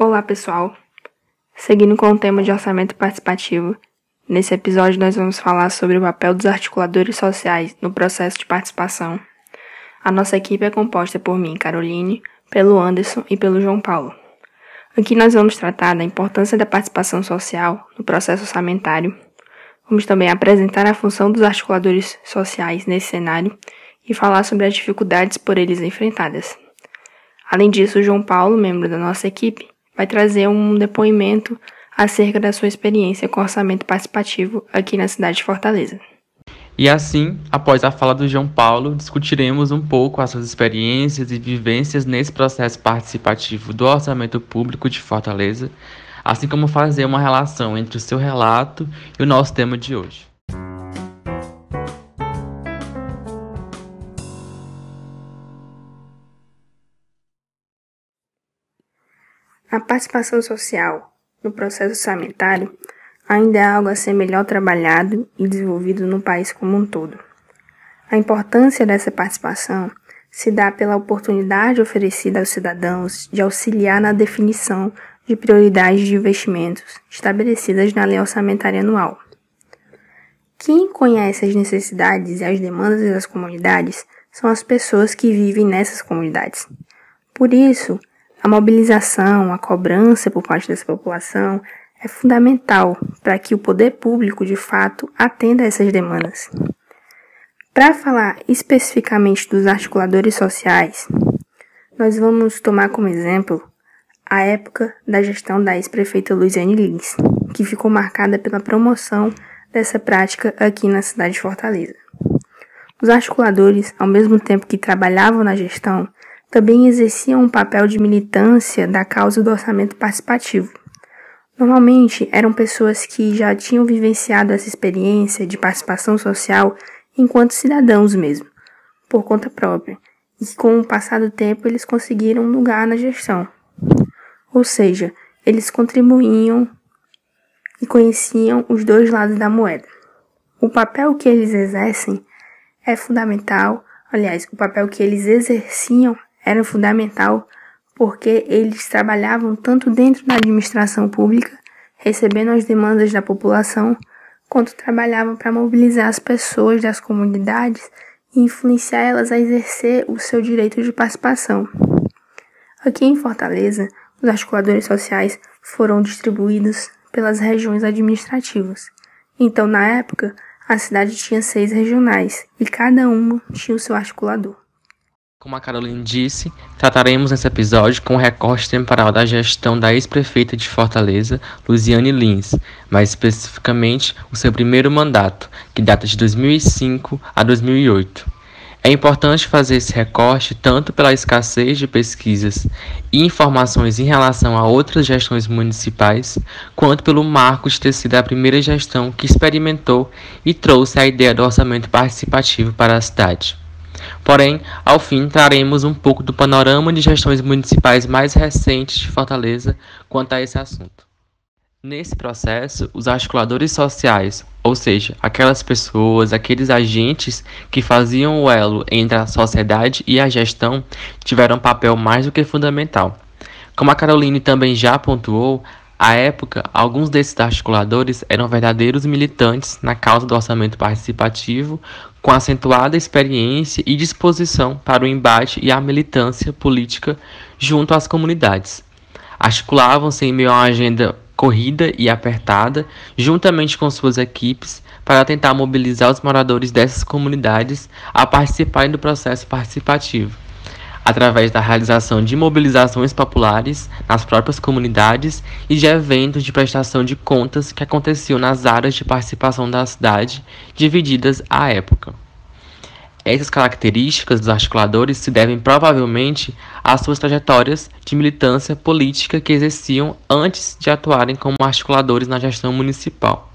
Olá, pessoal. Seguindo com o tema de orçamento participativo, nesse episódio nós vamos falar sobre o papel dos articuladores sociais no processo de participação. A nossa equipe é composta por mim, Caroline, pelo Anderson e pelo João Paulo. Aqui nós vamos tratar da importância da participação social no processo orçamentário. Vamos também apresentar a função dos articuladores sociais nesse cenário e falar sobre as dificuldades por eles enfrentadas. Além disso, o João Paulo, membro da nossa equipe, vai trazer um depoimento acerca da sua experiência com orçamento participativo aqui na cidade de Fortaleza. E assim, após a fala do João Paulo, discutiremos um pouco as suas experiências e vivências nesse processo participativo do orçamento público de Fortaleza, assim como fazer uma relação entre o seu relato e o nosso tema de hoje. A participação social no processo orçamentário ainda é algo a ser melhor trabalhado e desenvolvido no país como um todo. A importância dessa participação se dá pela oportunidade oferecida aos cidadãos de auxiliar na definição de prioridades de investimentos estabelecidas na Lei Orçamentária Anual. Quem conhece as necessidades e as demandas das comunidades são as pessoas que vivem nessas comunidades. Por isso, a mobilização, a cobrança por parte dessa população é fundamental para que o poder público de fato atenda a essas demandas. Para falar especificamente dos articuladores sociais, nós vamos tomar como exemplo a época da gestão da ex-prefeita Luiziane Lins, que ficou marcada pela promoção dessa prática aqui na cidade de Fortaleza. Os articuladores, ao mesmo tempo que trabalhavam na gestão, também exerciam um papel de militância da causa do orçamento participativo. Normalmente eram pessoas que já tinham vivenciado essa experiência de participação social enquanto cidadãos mesmo, por conta própria, e que com o passar do tempo eles conseguiram um lugar na gestão. Ou seja, eles contribuíam e conheciam os dois lados da moeda. O papel que eles exercem é fundamental, aliás, o papel que eles exerciam era fundamental porque eles trabalhavam tanto dentro da administração pública, recebendo as demandas da população, quanto trabalhavam para mobilizar as pessoas das comunidades e influenciar elas a exercer o seu direito de participação. Aqui em Fortaleza, os articuladores sociais foram distribuídos pelas regiões administrativas. Então, na época, a cidade tinha seis regionais e cada uma tinha o seu articulador. Como a Caroline disse, trataremos nesse episódio com o recorte temporal da gestão da ex-prefeita de Fortaleza, Luziane Lins, mais especificamente o seu primeiro mandato, que data de 2005 a 2008. É importante fazer esse recorte tanto pela escassez de pesquisas e informações em relação a outras gestões municipais, quanto pelo marco de ter sido a primeira gestão que experimentou e trouxe a ideia do orçamento participativo para a cidade. Porém, ao fim, traremos um pouco do panorama de gestões municipais mais recentes de Fortaleza quanto a esse assunto. Nesse processo, os articuladores sociais, ou seja, aquelas pessoas, aqueles agentes que faziam o elo entre a sociedade e a gestão, tiveram um papel mais do que fundamental. Como a Caroline também já pontuou, à época, alguns desses articuladores eram verdadeiros militantes na causa do orçamento participativo, com acentuada experiência e disposição para o embate e a militância política junto às comunidades. Articulavam-se em meio a uma agenda corrida e apertada, juntamente com suas equipes, para tentar mobilizar os moradores dessas comunidades a participarem do processo participativo através da realização de mobilizações populares nas próprias comunidades e de eventos de prestação de contas que aconteciam nas áreas de participação da cidade, divididas à época. Essas características dos articuladores se devem provavelmente às suas trajetórias de militância política que exerciam antes de atuarem como articuladores na gestão municipal.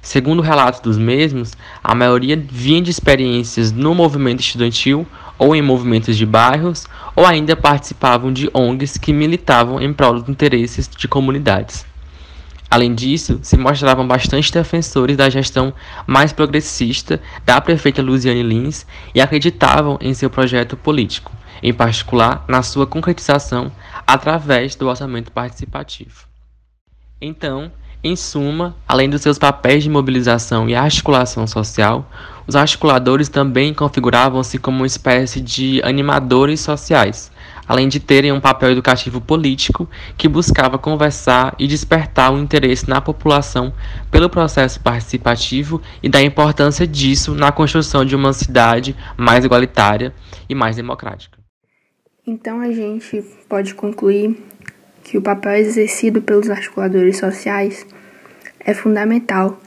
Segundo o relato dos mesmos, a maioria vinha de experiências no movimento estudantil ou em movimentos de bairros, ou ainda participavam de ONGs que militavam em prol dos interesses de comunidades. Além disso, se mostravam bastante defensores da gestão mais progressista da prefeita Luziane Lins e acreditavam em seu projeto político, em particular na sua concretização através do orçamento participativo. Então, em suma, além dos seus papéis de mobilização e articulação social, os articuladores também configuravam-se como uma espécie de animadores sociais, além de terem um papel educativo político que buscava conversar e despertar o interesse na população pelo processo participativo e da importância disso na construção de uma cidade mais igualitária e mais democrática. Então a gente pode concluir que o papel exercido pelos articuladores sociais é fundamental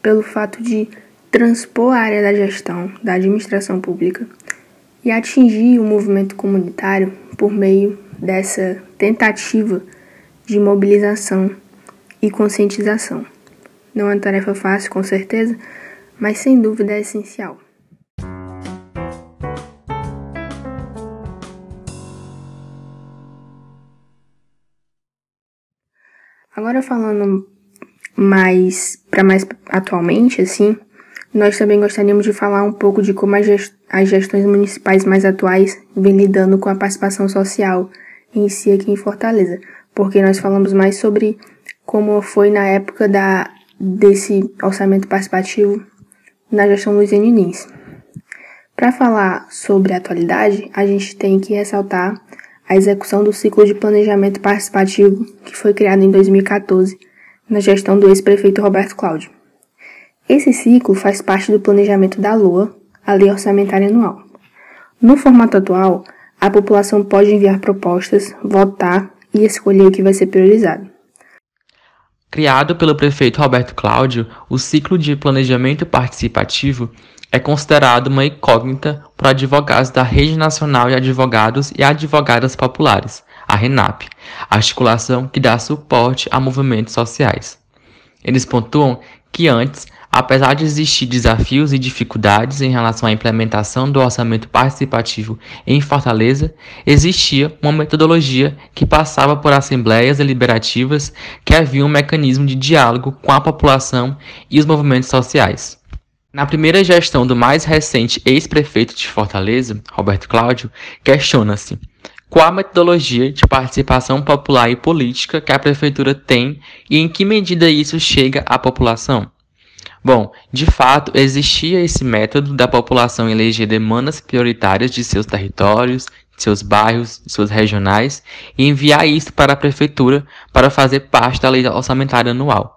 pelo fato de transpor a área da gestão da administração pública e atingir o movimento comunitário por meio dessa tentativa de mobilização e conscientização. Não é uma tarefa fácil, com certeza, mas sem dúvida é essencial. Agora falando mais para mais atualmente, assim, nós também gostaríamos de falar um pouco de como as gestões municipais mais atuais vêm lidando com a participação social em si aqui em Fortaleza, porque nós falamos mais sobre como foi na época da desse orçamento participativo na gestão Luiziane Nins. Para falar sobre a atualidade, a gente tem que ressaltar a execução do ciclo de planejamento participativo que foi criado em 2014 na gestão do ex-prefeito Roberto Cláudio. Esse ciclo faz parte do planejamento da LOA, a Lei Orçamentária Anual. No formato atual, a população pode enviar propostas, votar e escolher o que vai ser priorizado. Criado pelo prefeito Roberto Cláudio, o ciclo de planejamento participativo é considerado uma incógnita para advogados da Rede Nacional de Advogados e Advogadas Populares, a RENAP, articulação que dá suporte a movimentos sociais. Eles pontuam que antes, apesar de existir desafios e dificuldades em relação à implementação do orçamento participativo em Fortaleza, existia uma metodologia que passava por assembleias deliberativas que havia um mecanismo de diálogo com a população e os movimentos sociais. Na primeira gestão do mais recente ex-prefeito de Fortaleza, Roberto Cláudio, questiona-se qual a metodologia de participação popular e política que a prefeitura tem e em que medida isso chega à população. Bom, de fato, existia esse método da população eleger demandas prioritárias de seus territórios, de seus bairros, de suas regionais e enviar isso para a prefeitura para fazer parte da lei orçamentária anual.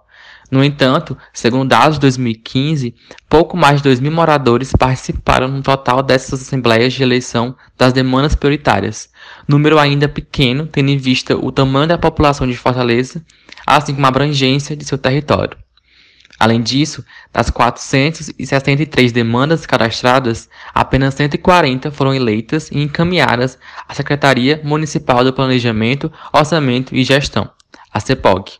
No entanto, segundo dados de 2015, pouco mais de 2 mil moradores participaram no total dessas assembleias de eleição das demandas prioritárias, número ainda pequeno tendo em vista o tamanho da população de Fortaleza, assim como a abrangência de seu território. Além disso, das 463 demandas cadastradas, apenas 140 foram eleitas e encaminhadas à Secretaria Municipal do Planejamento, Orçamento e Gestão, a CEPOG,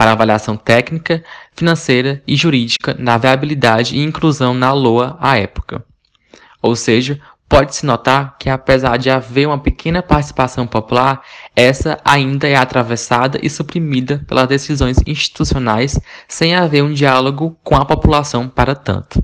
para avaliação técnica, financeira e jurídica na viabilidade e inclusão na LOA à época. Ou seja, pode-se notar que apesar de haver uma pequena participação popular, essa ainda é atravessada e suprimida pelas decisões institucionais sem haver um diálogo com a população para tanto.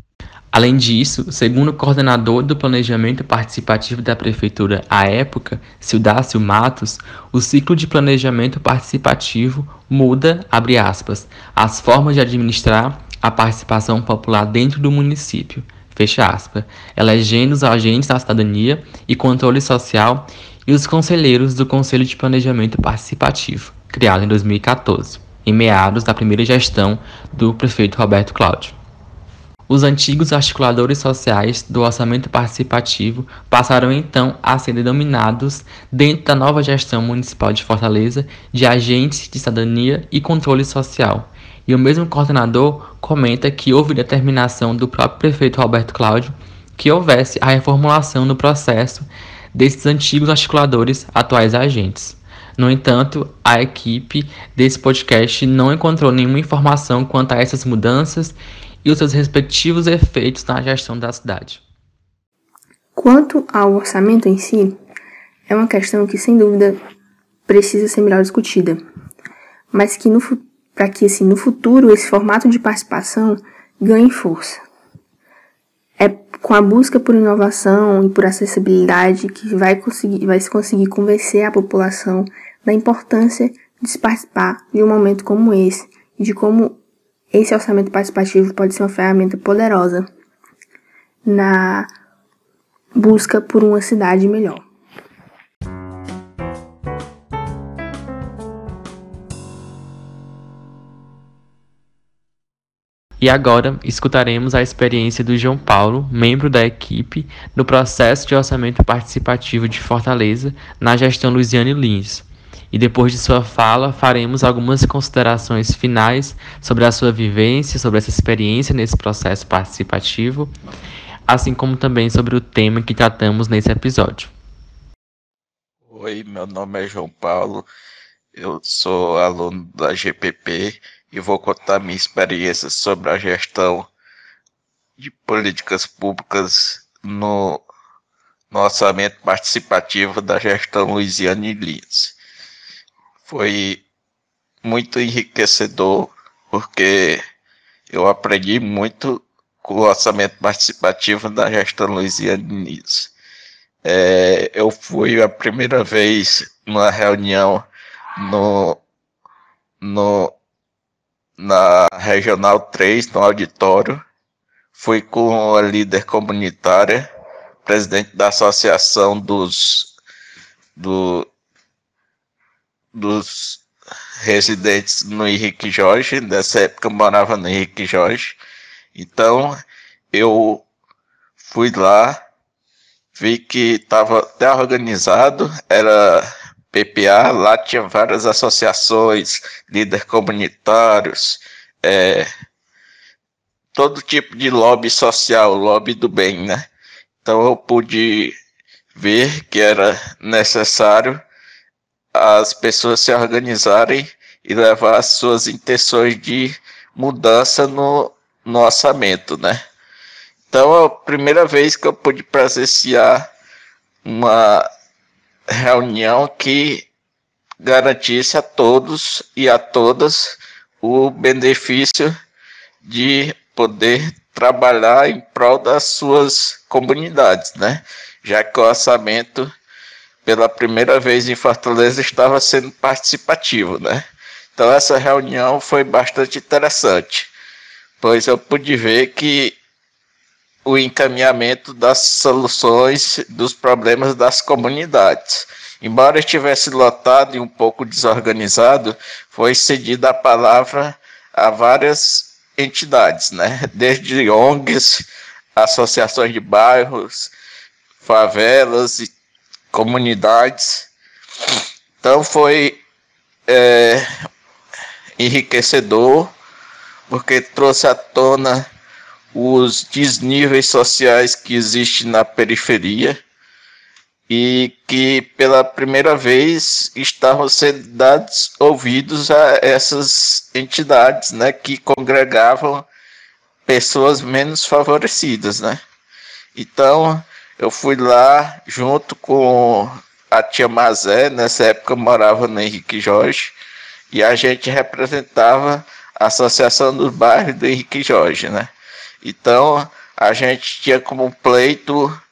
Além disso, segundo o coordenador do planejamento participativo da prefeitura à época, Sildácio Matos, o ciclo de planejamento participativo muda, abre aspas, as formas de administrar a participação popular dentro do município, fecha aspas, elegendo os agentes da cidadania e controle social e os conselheiros do Conselho de Planejamento Participativo, criado em 2014, em meados da primeira gestão do prefeito Roberto Cláudio. Os antigos articuladores sociais do orçamento participativo passaram então a ser denominados, dentro da nova gestão municipal de Fortaleza, de agentes de cidadania e controle social. E o mesmo coordenador comenta que houve determinação do próprio prefeito Roberto Cláudio que houvesse a reformulação no processo desses antigos articuladores atuais agentes. No entanto, a equipe desse podcast não encontrou nenhuma informação quanto a essas mudanças e os seus respectivos efeitos na gestão da cidade. Quanto ao orçamento em si, é uma questão que sem dúvida precisa ser melhor discutida, mas que para que assim, no futuro esse formato de participação ganhe força. É com a busca por inovação e por acessibilidade que vai, conseguir, vai se conseguir convencer a população da importância de se participar de um momento como esse e de como esse orçamento participativo pode ser uma ferramenta poderosa na busca por uma cidade melhor. E agora escutaremos a experiência do João Paulo, membro da equipe, no processo de orçamento participativo de Fortaleza na gestão Luiziane Lins. E depois de sua fala, faremos algumas considerações finais sobre a sua vivência, sobre essa experiência nesse processo participativo, assim como também sobre o tema que tratamos nesse episódio. Oi, meu nome é João Paulo, eu sou aluno da GPP e vou contar minha experiência sobre a gestão de políticas públicas no, no orçamento participativo da gestão Luiziane Lins. Foi muito enriquecedor porque eu aprendi muito com o orçamento participativo da gestão Luiziane Lins. É, eu fui a primeira vez numa reunião no, no na Regional 3, no auditório. Fui com a líder comunitária, presidente da Associação dos, do, dos residentes no Henrique Jorge. Nessa época eu morava no Henrique Jorge. Então eu fui lá, vi que estava até organizado, era PPA, lá tinha várias associações, líderes comunitários, é, todo tipo de lobby social, lobby do bem, né? Então eu pude ver que era necessário as pessoas se organizarem e levar as suas intenções de mudança no, no orçamento, né? Então, é a primeira vez que eu pude presenciar uma reunião que garantisse a todos e a todas o benefício de poder trabalhar em prol das suas comunidades, né? Já que o orçamento, pela primeira vez em Fortaleza, estava sendo participativo, né? Então essa reunião foi bastante interessante, pois eu pude ver que o encaminhamento das soluções dos problemas das comunidades. Embora estivesse lotado e um pouco desorganizado, foi cedida a palavra a várias entidades, né? desde ONGs, associações de bairros, favelas e comunidades. Então foi é, enriquecedor, porque trouxe à tona os desníveis sociais que existem na periferia e que pela primeira vez estavam sendo dados ouvidos a essas entidades, né, que congregavam pessoas menos favorecidas, né? Então, eu fui lá junto com a tia Mazé, nessa época morava no Henrique Jorge, e a gente representava a Associação dos Bairros do Henrique Jorge, né? Então, a gente tinha como pleito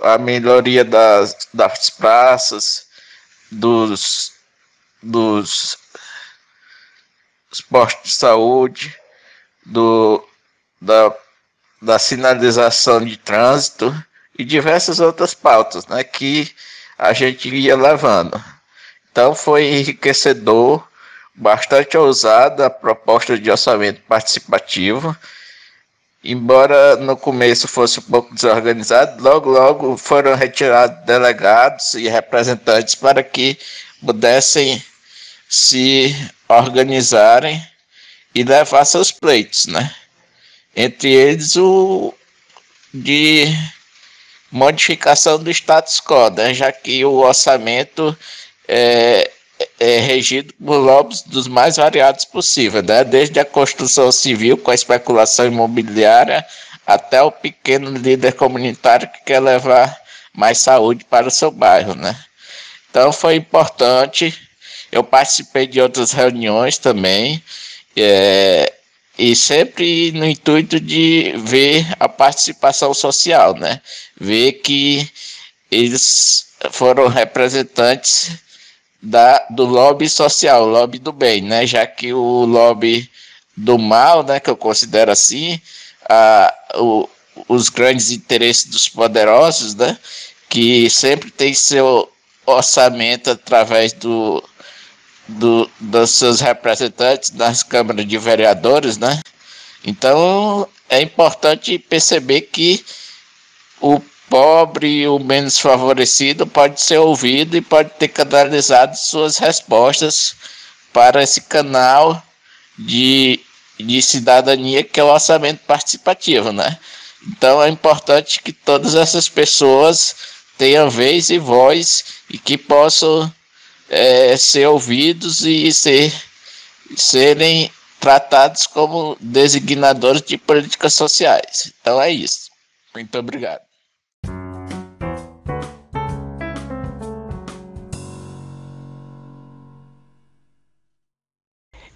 a melhoria das, das praças, dos, dos postos de saúde, do, da, da sinalização de trânsito e diversas outras pautas né, que a gente ia levando. Então foi enriquecedor, bastante ousada a proposta de orçamento participativo embora no começo fosse um pouco desorganizado, logo logo foram retirados delegados e representantes para que pudessem se organizarem e levar seus pleitos, né? Entre eles o de modificação do status quo, né? já que o orçamento é, é regido por lobbies dos mais variados possíveis, né? desde a construção civil com a especulação imobiliária até o pequeno líder comunitário que quer levar mais saúde para o seu bairro. Né? Então foi importante. Eu participei de outras reuniões também, é, e sempre no intuito de ver a participação social, né? Ver que eles foram representantes da, do lobby social, lobby do bem, né? Já que o lobby do mal, né, que eu considero assim, a, o, os grandes interesses dos poderosos, né, que sempre tem seu orçamento através do, do, dos seus representantes nas câmaras de vereadores, né? Então é importante perceber que o pobre, o menos favorecido, pode ser ouvido e pode ter canalizado suas respostas para esse canal de, de cidadania que é o orçamento participativo, né? Então é importante que todas essas pessoas tenham vez e voz e que possam é, ser ouvidos e ser, serem tratados como designadores de políticas sociais. Então é isso. Muito obrigado.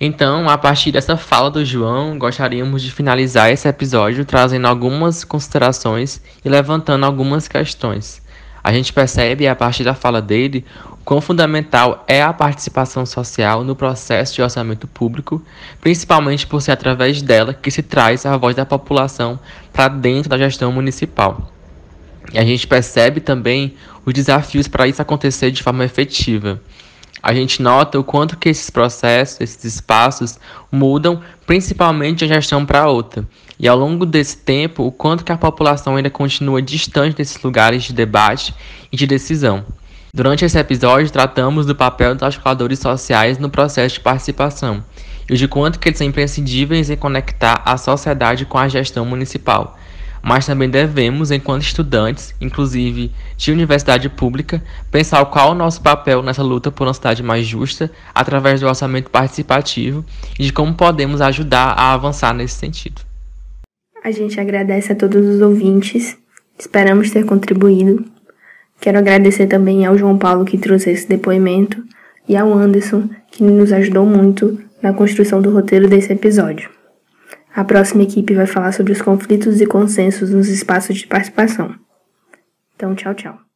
Então, a partir dessa fala do João, gostaríamos de finalizar esse episódio trazendo algumas considerações e levantando algumas questões. A gente percebe, a partir da fala dele, quão fundamental é a participação social no processo de orçamento público, principalmente por ser através dela que se traz a voz da população para dentro da gestão municipal. E a gente percebe também os desafios para isso acontecer de forma efetiva a gente nota o quanto que esses processos, esses espaços mudam principalmente de uma gestão para outra. E ao longo desse tempo, o quanto que a população ainda continua distante desses lugares de debate e de decisão. Durante esse episódio, tratamos do papel dos articuladores sociais no processo de participação e de quanto que eles são imprescindíveis em conectar a sociedade com a gestão municipal mas também devemos, enquanto estudantes, inclusive de universidade pública, pensar qual é o nosso papel nessa luta por uma cidade mais justa através do orçamento participativo e de como podemos ajudar a avançar nesse sentido. A gente agradece a todos os ouvintes, esperamos ter contribuído. Quero agradecer também ao João Paulo que trouxe esse depoimento e ao Anderson que nos ajudou muito na construção do roteiro desse episódio. A próxima equipe vai falar sobre os conflitos e consensos nos espaços de participação. Então, tchau, tchau.